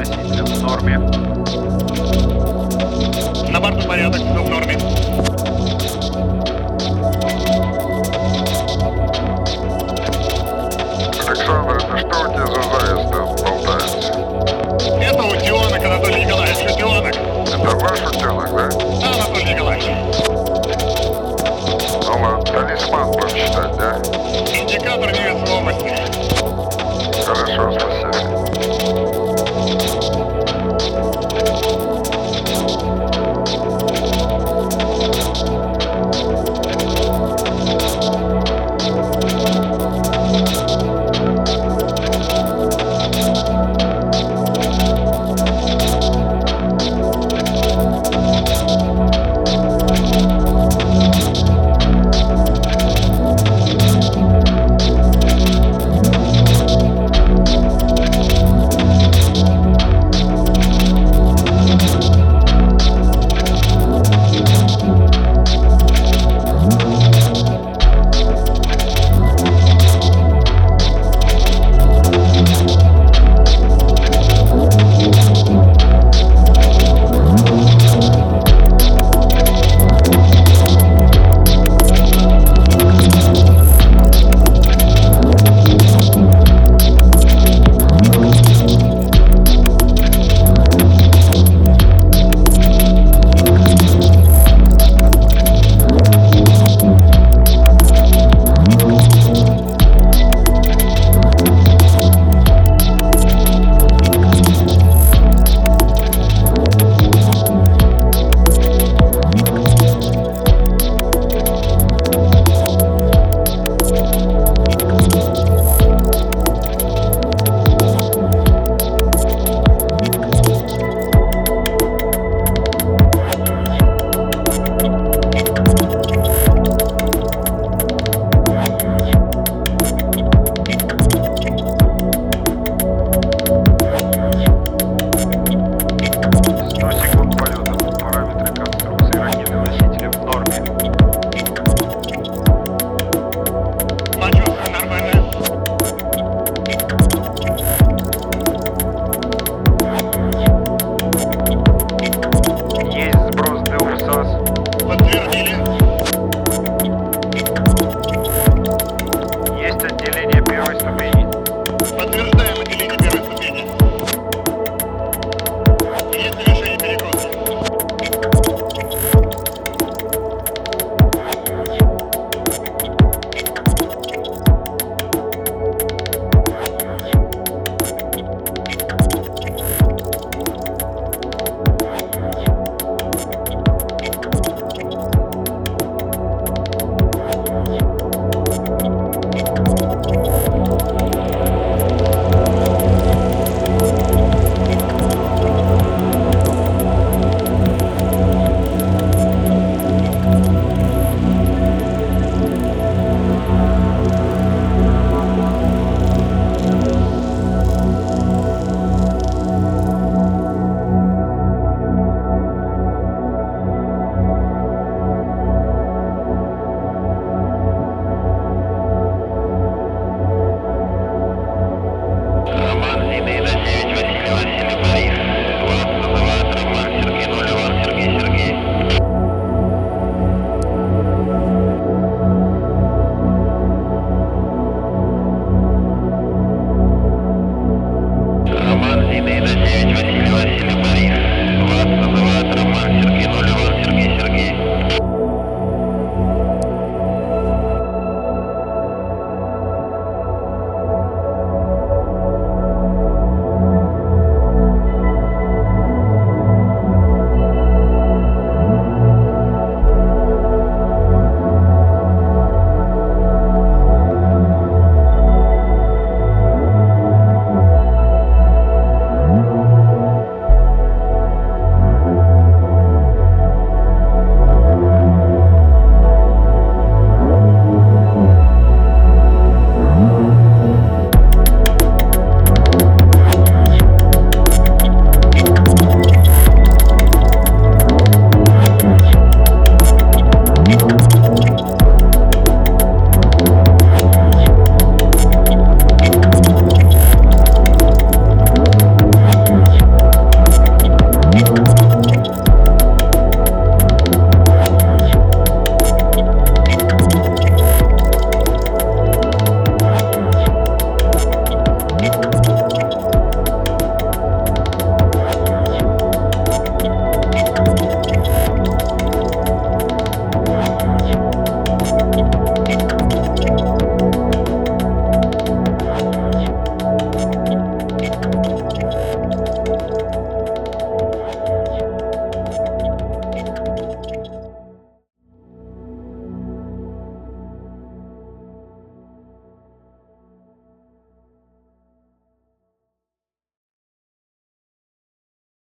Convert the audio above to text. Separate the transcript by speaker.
Speaker 1: относительно в норме. На борту порядок, все в норме. Александр, это что у тебя за зависть там болтается?
Speaker 2: Это утенок, Анатолий Николаевич, утенок.
Speaker 1: Это ваш утенок, да?
Speaker 2: Да, Анатолий Николаевич.
Speaker 1: Ну ладно, талисман будем считать, да?